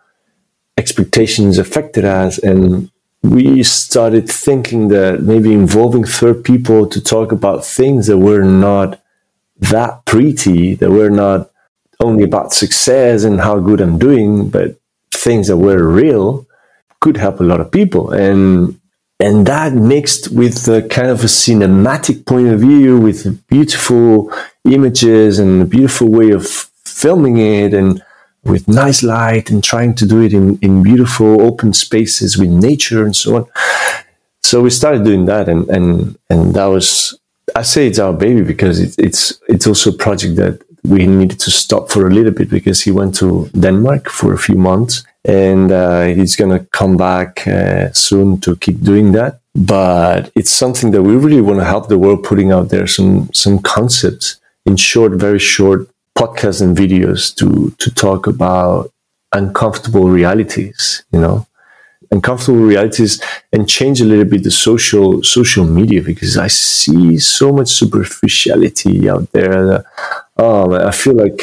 expectations affected us. And we started thinking that maybe involving third people to talk about things that were not that pretty, that were not only about success and how good I'm doing, but things that were real could help a lot of people. And and that mixed with a kind of a cinematic point of view with beautiful images and a beautiful way of filming it and with nice light and trying to do it in, in beautiful open spaces with nature and so on. So we started doing that and, and, and that was, I say it's our baby because it, it's, it's also a project that we needed to stop for a little bit because he went to Denmark for a few months and uh, he's going to come back uh, soon to keep doing that. But it's something that we really want to help the world putting out there some some concepts in short, very short podcasts and videos to to talk about uncomfortable realities. You know, uncomfortable realities and change a little bit the social social media because I see so much superficiality out there. That, oh I feel like.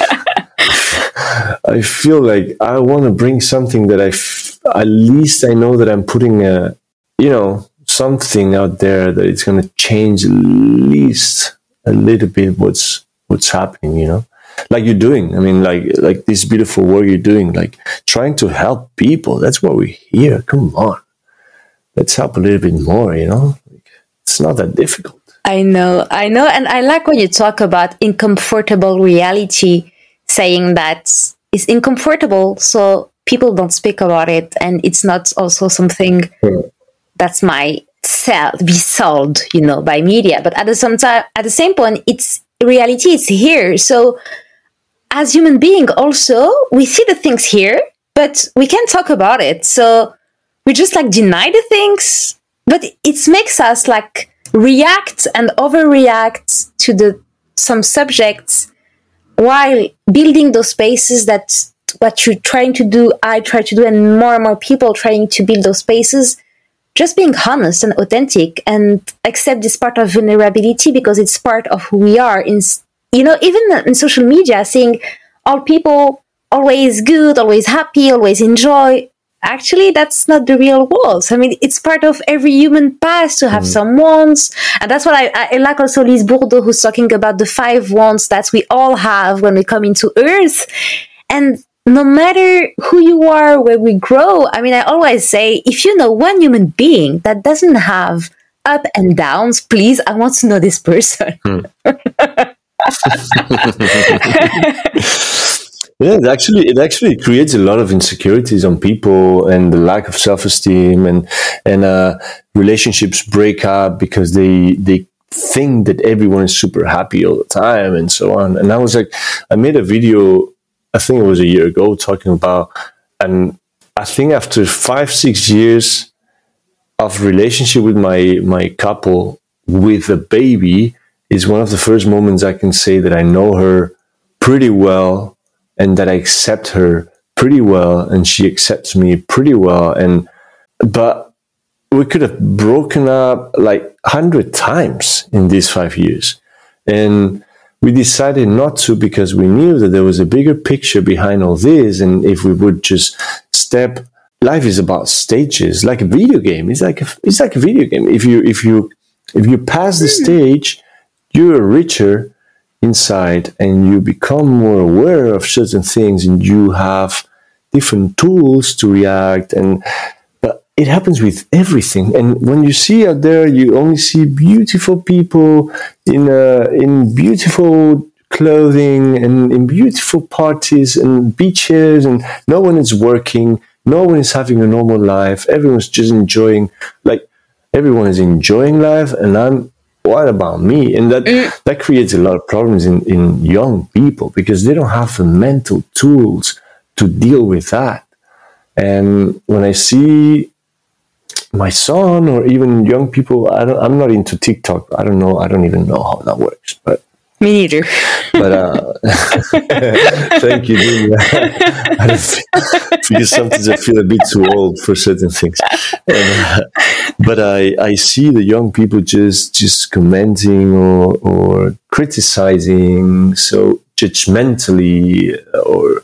I feel like I want to bring something that I, f- at least I know that I'm putting a, you know, something out there that it's going to change at least a little bit what's what's happening. You know, like you're doing. I mean, like like this beautiful work you're doing, like trying to help people. That's what we're here. Come on, let's help a little bit more. You know, it's not that difficult. I know, I know, and I like when you talk about uncomfortable reality saying that it's uncomfortable, so people don't speak about it, and it's not also something mm. that's my sell be sold, you know, by media. But at the same time, at the same point, it's reality. It's here. So as human being, also we see the things here, but we can't talk about it. So we just like deny the things, but it makes us like react and overreact to the some subjects while building those spaces that what you're trying to do, I try to do, and more and more people trying to build those spaces, just being honest and authentic and accept this part of vulnerability because it's part of who we are. You know, even in social media, seeing all people always good, always happy, always enjoy. Actually that's not the real world. I mean it's part of every human past to have mm. some wants. And that's what I, I, like also Lise Bourbeau who's talking about the five wants that we all have when we come into earth. And no matter who you are where we grow i mean i always say if you know one human being that doesn't have up and downs please i want to know this person. Mm. Yeah, it actually it actually creates a lot of insecurities on people and the lack of self esteem and and uh, relationships break up because they they think that everyone is super happy all the time and so on. And I was like, I made a video, I think it was a year ago, talking about, and I think after five six years of relationship with my my couple with a baby is one of the first moments I can say that I know her pretty well and that I accept her pretty well and she accepts me pretty well. And but we could have broken up like hundred times in these five years. And we decided not to because we knew that there was a bigger picture behind all this. And if we would just step life is about stages like a video game. It's like a, it's like a video game. If you if you if you pass the stage you're richer inside and you become more aware of certain things and you have different tools to react and but it happens with everything. And when you see out there you only see beautiful people in uh, in beautiful clothing and in beautiful parties and beaches and no one is working no one is having a normal life. Everyone's just enjoying like everyone is enjoying life and i'm what about me? And that mm. that creates a lot of problems in, in young people because they don't have the mental tools to deal with that. And when I see my son or even young people, I don't, I'm not into TikTok. I don't know. I don't even know how that works. But me neither. but uh, thank you. because sometimes I feel a bit too old for certain things. uh, but I, I see the young people just just commenting or, or criticizing so judgmentally, or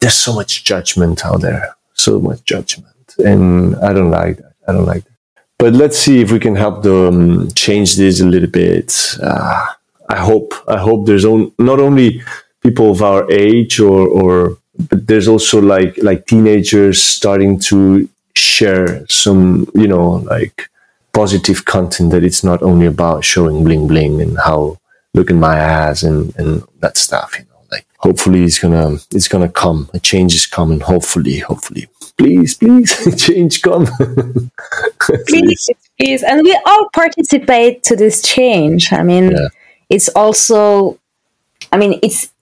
there's so much judgment out there, so much judgment, and I don't like that. I don't like that. But let's see if we can help them change this a little bit. Uh, I hope I hope there's on, not only people of our age or or but there's also like like teenagers starting to share some you know like positive content that it's not only about showing bling bling and how look in my eyes and, and that stuff, you know, like hopefully it's gonna, it's gonna come. A change is coming. Hopefully, hopefully. Please, please, change come. please, please. And we all participate to this change. I mean, yeah. It's also, I mean, it's,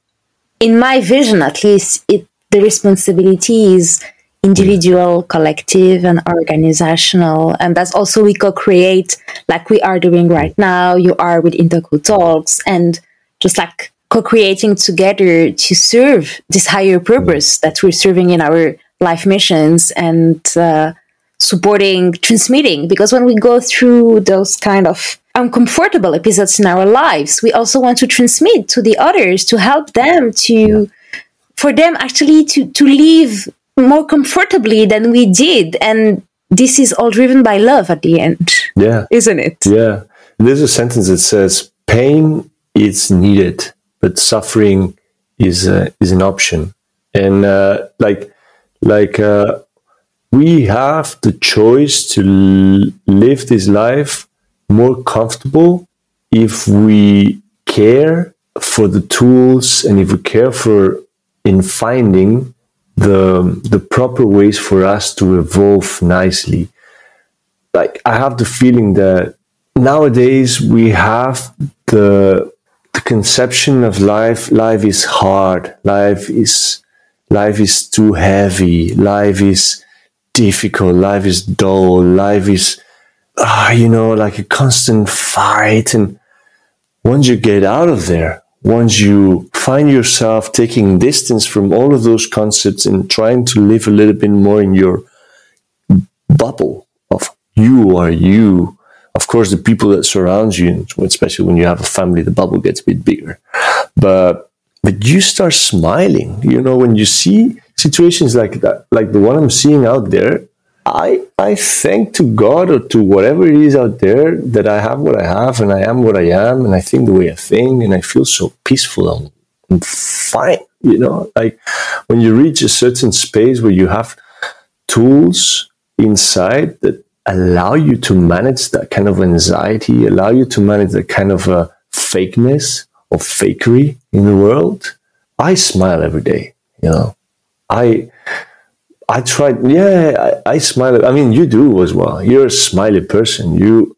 in my vision at least, it, the responsibility is individual, collective, and organizational. And that's also we co-create like we are doing right now. You are with Intoku Talks and just like co-creating together to serve this higher purpose that we're serving in our life missions and uh, supporting transmitting because when we go through those kind of uncomfortable episodes in our lives we also want to transmit to the others to help them to for them actually to to live more comfortably than we did. And this is all driven by love at the end. Yeah. Isn't it? Yeah. There's a sentence that says, pain is needed, but suffering is, uh, is an option. And, uh, like, like, uh, we have the choice to l- live this life more comfortable if we care for the tools and if we care for in finding the the proper ways for us to evolve nicely. Like I have the feeling that nowadays we have the the conception of life life is hard life is life is too heavy life is difficult life is dull life is ah, you know like a constant fight and once you get out of there once you find yourself taking distance from all of those concepts and trying to live a little bit more in your bubble of you are you. Of course, the people that surround you, especially when you have a family, the bubble gets a bit bigger. But but you start smiling. You know, when you see situations like that, like the one I'm seeing out there, I I thank to God or to whatever it is out there that I have what I have and I am what I am and I think the way I think and I feel so peaceful and, and fine. You know, like when you reach a certain space where you have tools inside that allow you to manage that kind of anxiety, allow you to manage that kind of uh, fakeness or fakery in the world. I smile every day. You know, I I tried. Yeah, I, I smile. I mean, you do as well. You're a smiley person. You,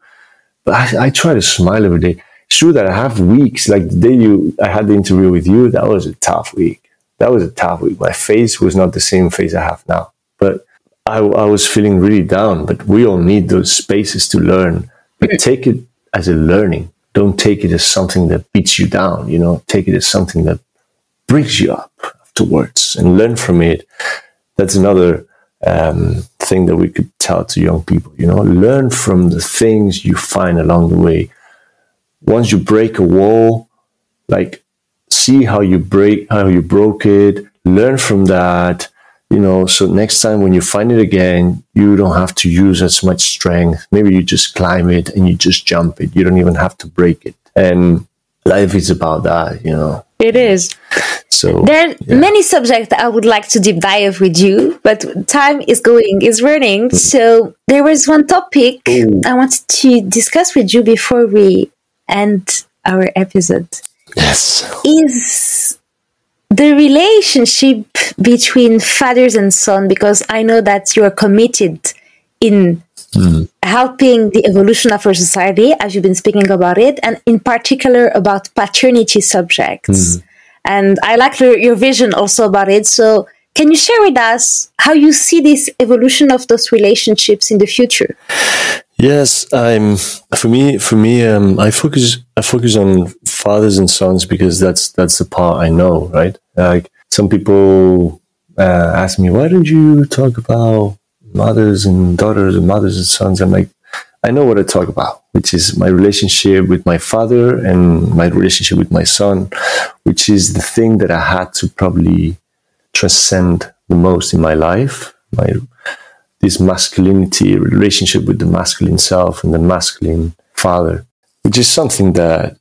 I, I try to smile every day. It's true that I have weeks. Like the day you, I had the interview with you. That was a tough week. That was a tough week. My face was not the same face I have now. But I, I was feeling really down. But we all need those spaces to learn. But take it as a learning. Don't take it as something that beats you down. You know, take it as something that brings you up afterwards and learn from it that's another um, thing that we could tell to young people. You know, learn from the things you find along the way. Once you break a wall, like see how you break, how you broke it. Learn from that. You know, so next time when you find it again, you don't have to use as much strength. Maybe you just climb it and you just jump it. You don't even have to break it. And life is about that, you know. It is. So there are yeah. many subjects I would like to deep dive with you, but time is going, is running. Mm. So there was one topic Ooh. I wanted to discuss with you before we end our episode. Yes. Is the relationship between fathers and son, because I know that you are committed in mm. helping the evolution of our society, as you've been speaking about it, and in particular about paternity subjects. Mm. And I like your, your vision also about it. So, can you share with us how you see this evolution of those relationships in the future? Yes, I'm. For me, for me, um, I focus. I focus on fathers and sons because that's that's the part I know, right? Like some people uh, ask me, why don't you talk about mothers and daughters and mothers and sons. I'm like, I know what I talk about, which is my relationship with my father and my relationship with my son, which is the thing that I had to probably transcend the most in my life. My this masculinity relationship with the masculine self and the masculine father, which is something that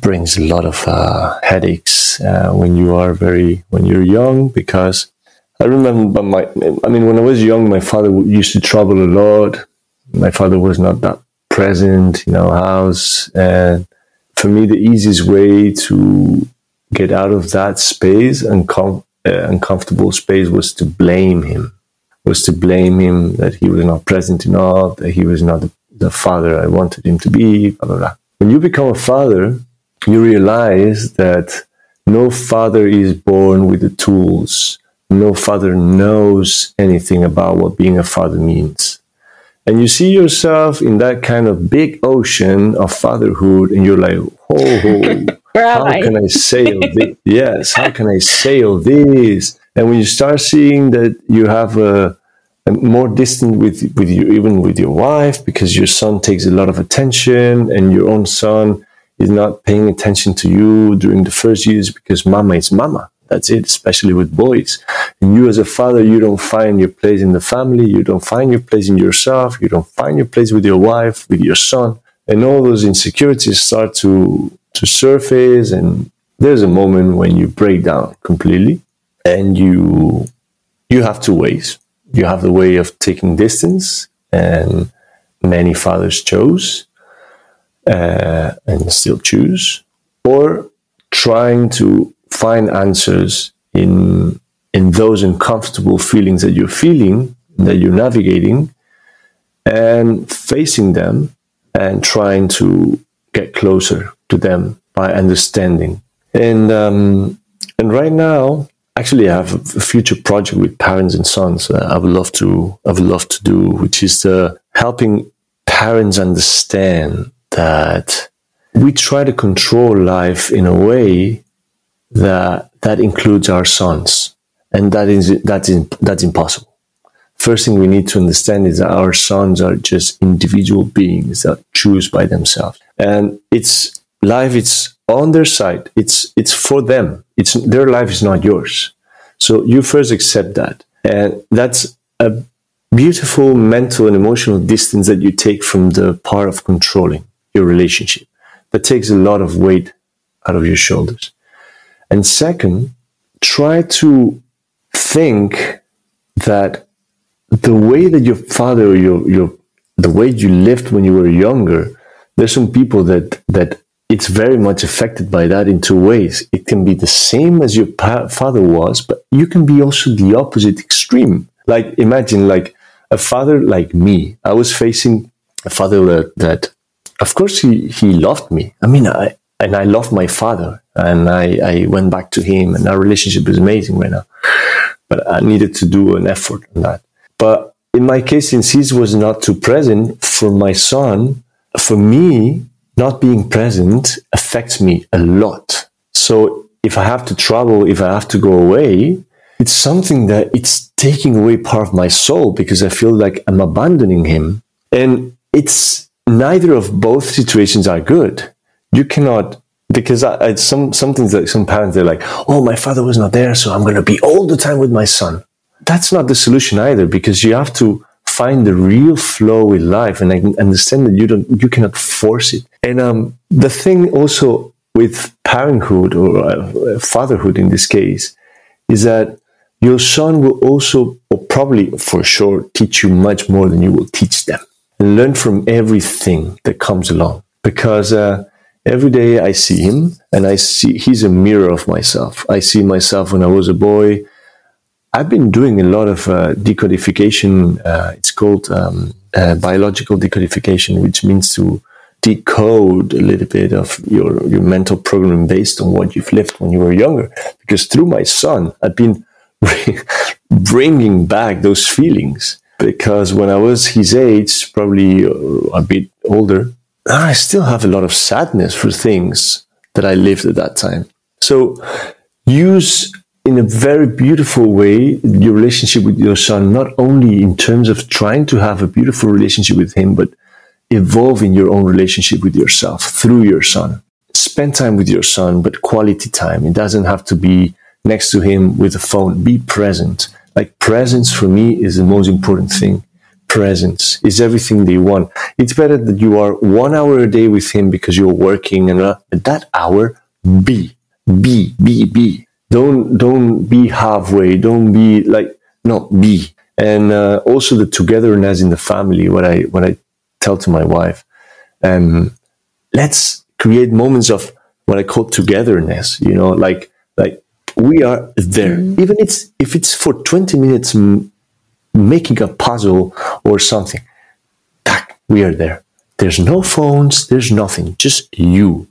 brings a lot of uh, headaches uh, when you are very when you're young because I remember my, I mean, when I was young, my father used to travel a lot. My father was not that present in our house. And for me, the easiest way to get out of that space and com- uh, uncomfortable space was to blame him. Was to blame him that he was not present enough, that he was not the, the father I wanted him to be. Blah blah blah. When you become a father, you realize that no father is born with the tools. No father knows anything about what being a father means. And you see yourself in that kind of big ocean of fatherhood, and you're like, oh, how can I sail this? yes, how can I sail this? And when you start seeing that you have a, a more distant with with you, even with your wife, because your son takes a lot of attention, and your own son is not paying attention to you during the first years because mama is mama. That's it, especially with boys. And you as a father, you don't find your place in the family, you don't find your place in yourself, you don't find your place with your wife, with your son. And all those insecurities start to, to surface. And there's a moment when you break down completely and you, you have two ways. You have the way of taking distance and many fathers chose uh, and still choose, or trying to find answers in in those uncomfortable feelings that you're feeling, that you're navigating, and facing them and trying to get closer to them by understanding. And um, and right now, actually, I have a future project with parents and sons. Uh, I would love to I would love to do, which is uh, helping parents understand that we try to control life in a way that that includes our sons, and that is that's in, that's impossible. First thing we need to understand is that our sons are just individual beings that choose by themselves, and it's life. It's on their side. It's it's for them. It's their life is not yours. So you first accept that, and that's a beautiful mental and emotional distance that you take from the part of controlling your relationship. That takes a lot of weight out of your shoulders. And second, try to think that the way that your father your, your the way you lived when you were younger, there's some people that that it's very much affected by that in two ways. It can be the same as your pa- father was, but you can be also the opposite extreme. Like imagine like a father like me. I was facing a father that, that of course he, he loved me. I mean, I, and I love my father and I, I went back to him and our relationship is amazing right now. But I needed to do an effort on that. But in my case, since he was not too present for my son, for me, not being present affects me a lot. So if I have to travel, if I have to go away, it's something that it's taking away part of my soul because I feel like I'm abandoning him. And it's neither of both situations are good. You cannot because I, I, some some things like some parents they're like, oh, my father was not there, so I'm going to be all the time with my son. That's not the solution either, because you have to find the real flow in life, and I understand that you don't you cannot force it. And um, the thing also with parenthood or uh, fatherhood in this case is that your son will also, or probably for sure, teach you much more than you will teach them and learn from everything that comes along. Because uh, every day I see him and I see he's a mirror of myself. I see myself when I was a boy. I've been doing a lot of uh, decodification. Uh, it's called um, uh, biological decodification, which means to decode a little bit of your, your mental programming based on what you've lived when you were younger. Because through my son, I've been bringing back those feelings because when I was his age, probably a bit older, I still have a lot of sadness for things that I lived at that time. So use in a very beautiful way your relationship with your son, not only in terms of trying to have a beautiful relationship with him, but evolve in your own relationship with yourself through your son. Spend time with your son, but quality time. It doesn't have to be next to him with a phone. Be present like presence for me is the most important thing. Presence is everything they want. It's better that you are one hour a day with him because you're working and uh, that hour be, be, be, be. Don't, don't be halfway. Don't be like, no, be. And uh, also the togetherness in the family. What I, what I tell to my wife, um, let's create moments of what I call togetherness. You know, like like we are there, mm. even it's if it's for twenty minutes m- making a puzzle or something. we are there. There's no phones. There's nothing. Just you,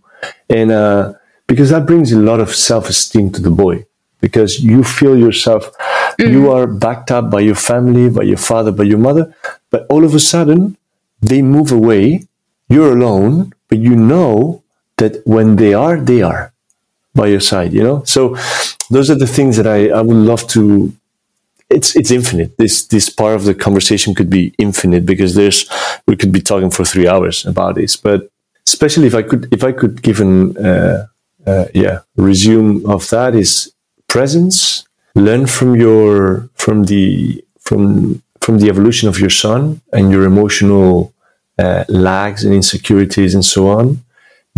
and uh, because that brings a lot of self esteem to the boy because you feel yourself mm. you are backed up by your family by your father by your mother but all of a sudden they move away you're alone but you know that when they are they are by your side you know so those are the things that i, I would love to it's it's infinite. This this part of the conversation could be infinite because there's we could be talking for three hours about this. But especially if i could if i could give an uh, uh, yeah resume of that is presence. Learn from your from the from from the evolution of your son and your emotional uh, lags and insecurities and so on.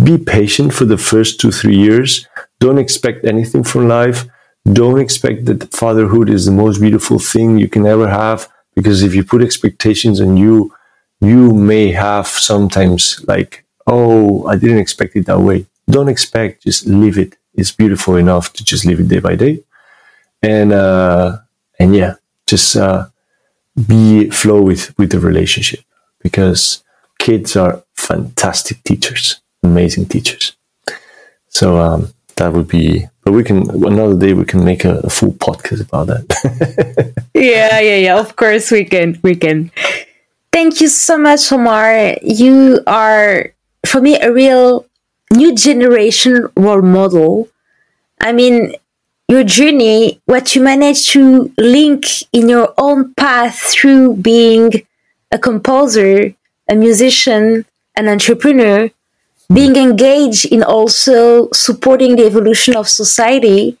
Be patient for the first two three years. Don't expect anything from life don't expect that fatherhood is the most beautiful thing you can ever have because if you put expectations on you you may have sometimes like oh i didn't expect it that way don't expect just live it it's beautiful enough to just live it day by day and uh, and yeah, just uh, be flow with with the relationship because kids are fantastic teachers, amazing teachers. So um, that would be. But we can another day we can make a, a full podcast about that. yeah, yeah, yeah. Of course we can. We can. Thank you so much, Omar. You are for me a real new generation role model. I mean, your journey, what you managed to link in your own path through being a composer, a musician, an entrepreneur, being engaged in also supporting the evolution of society.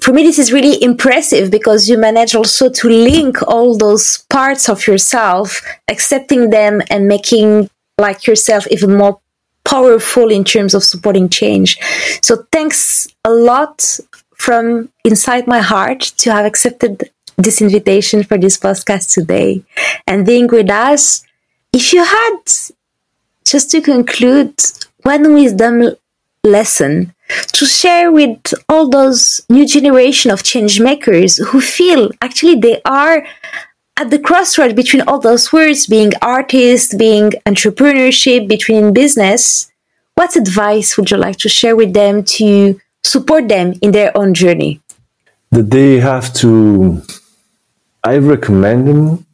For me, this is really impressive because you manage also to link all those parts of yourself, accepting them and making like yourself even more powerful in terms of supporting change. So thanks a lot from inside my heart to have accepted this invitation for this podcast today and being with us. If you had, just to conclude, one wisdom lesson to share with all those new generation of change makers who feel actually they are at the crossroad between all those words being artist being entrepreneurship between business what advice would you like to share with them to support them in their own journey? That they have to, I recommend them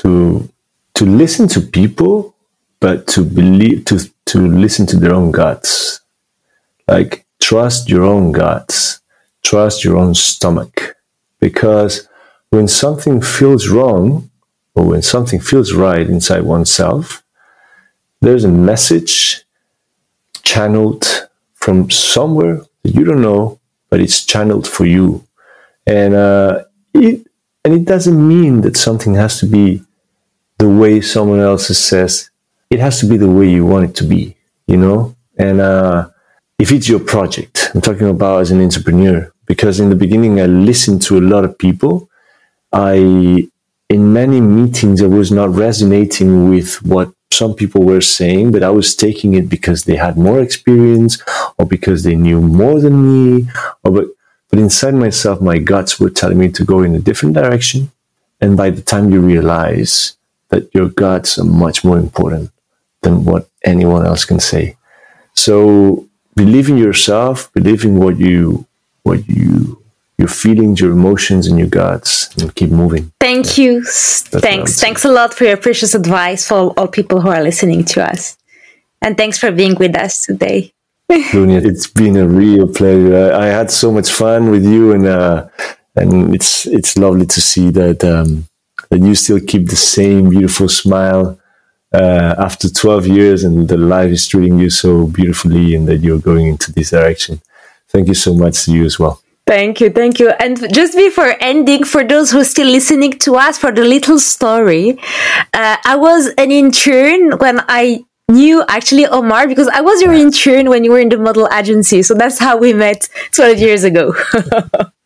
to to listen to people, but to believe to to listen to their own guts. Like trust your own guts, trust your own stomach, because when something feels wrong or when something feels right inside oneself, there's a message channeled from somewhere that you don't know, but it's channeled for you. And uh, it and it doesn't mean that something has to be the way someone else says. It has to be the way you want it to be, you know. And uh, if it's your project, I'm talking about as an entrepreneur, because in the beginning I listened to a lot of people. I in many meetings I was not resonating with what some people were saying, but I was taking it because they had more experience or because they knew more than me. Or but, but inside myself, my guts were telling me to go in a different direction. And by the time you realize that your guts are much more important than what anyone else can say. So believe in yourself, believe in what you what you your feelings, your emotions, and your guts, and keep moving. Thank you. thanks. Thanks a lot for your precious advice for all people who are listening to us. And thanks for being with us today. Dunia, it's been a real pleasure. I, I, had so much fun with you, and uh, and it's it's lovely to see that um, that you still keep the same beautiful smile uh, after 12 years, and the life is treating you so beautifully, and that you're going into this direction. Thank you so much to you as well. Thank you, thank you. And just before ending, for those who are still listening to us, for the little story, uh, I was an intern when I knew actually Omar because I was your intern when you were in the model agency. So that's how we met 12 years ago.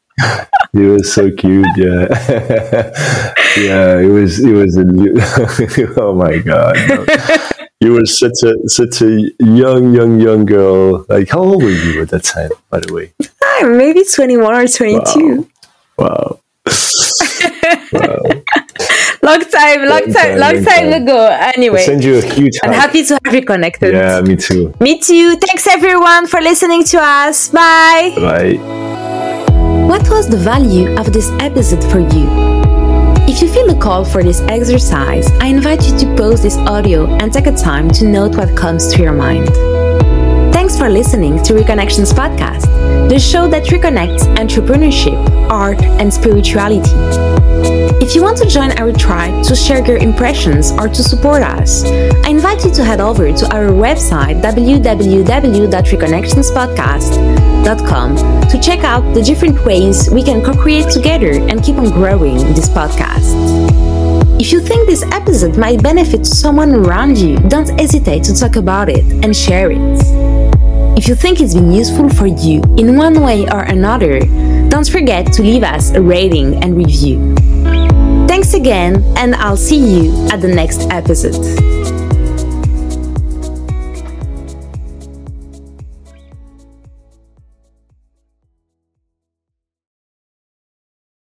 he was so cute, yeah. yeah, it was, it was, a, oh my God. No. you were such a such a young, young, young girl. Like, how old were you at that time, by the way? Maybe 21 or 22. Wow. wow. wow. long time, long, long time, time, long time, time, ago. Anyway, I send you a huge. I'm happy to have you connected. Yeah, me too. Me too. Thanks everyone for listening to us. Bye. Bye. What was the value of this episode for you? If you feel a call for this exercise, I invite you to pause this audio and take a time to note what comes to your mind. Thanks for listening to Reconnections Podcast, the show that reconnects entrepreneurship, art, and spirituality. If you want to join our tribe to share your impressions or to support us, I invite you to head over to our website www.reconnectionspodcast.com to check out the different ways we can co create together and keep on growing this podcast. If you think this episode might benefit someone around you, don't hesitate to talk about it and share it. If you think it's been useful for you in one way or another, don't forget to leave us a rating and review. Thanks again, and I'll see you at the next episode.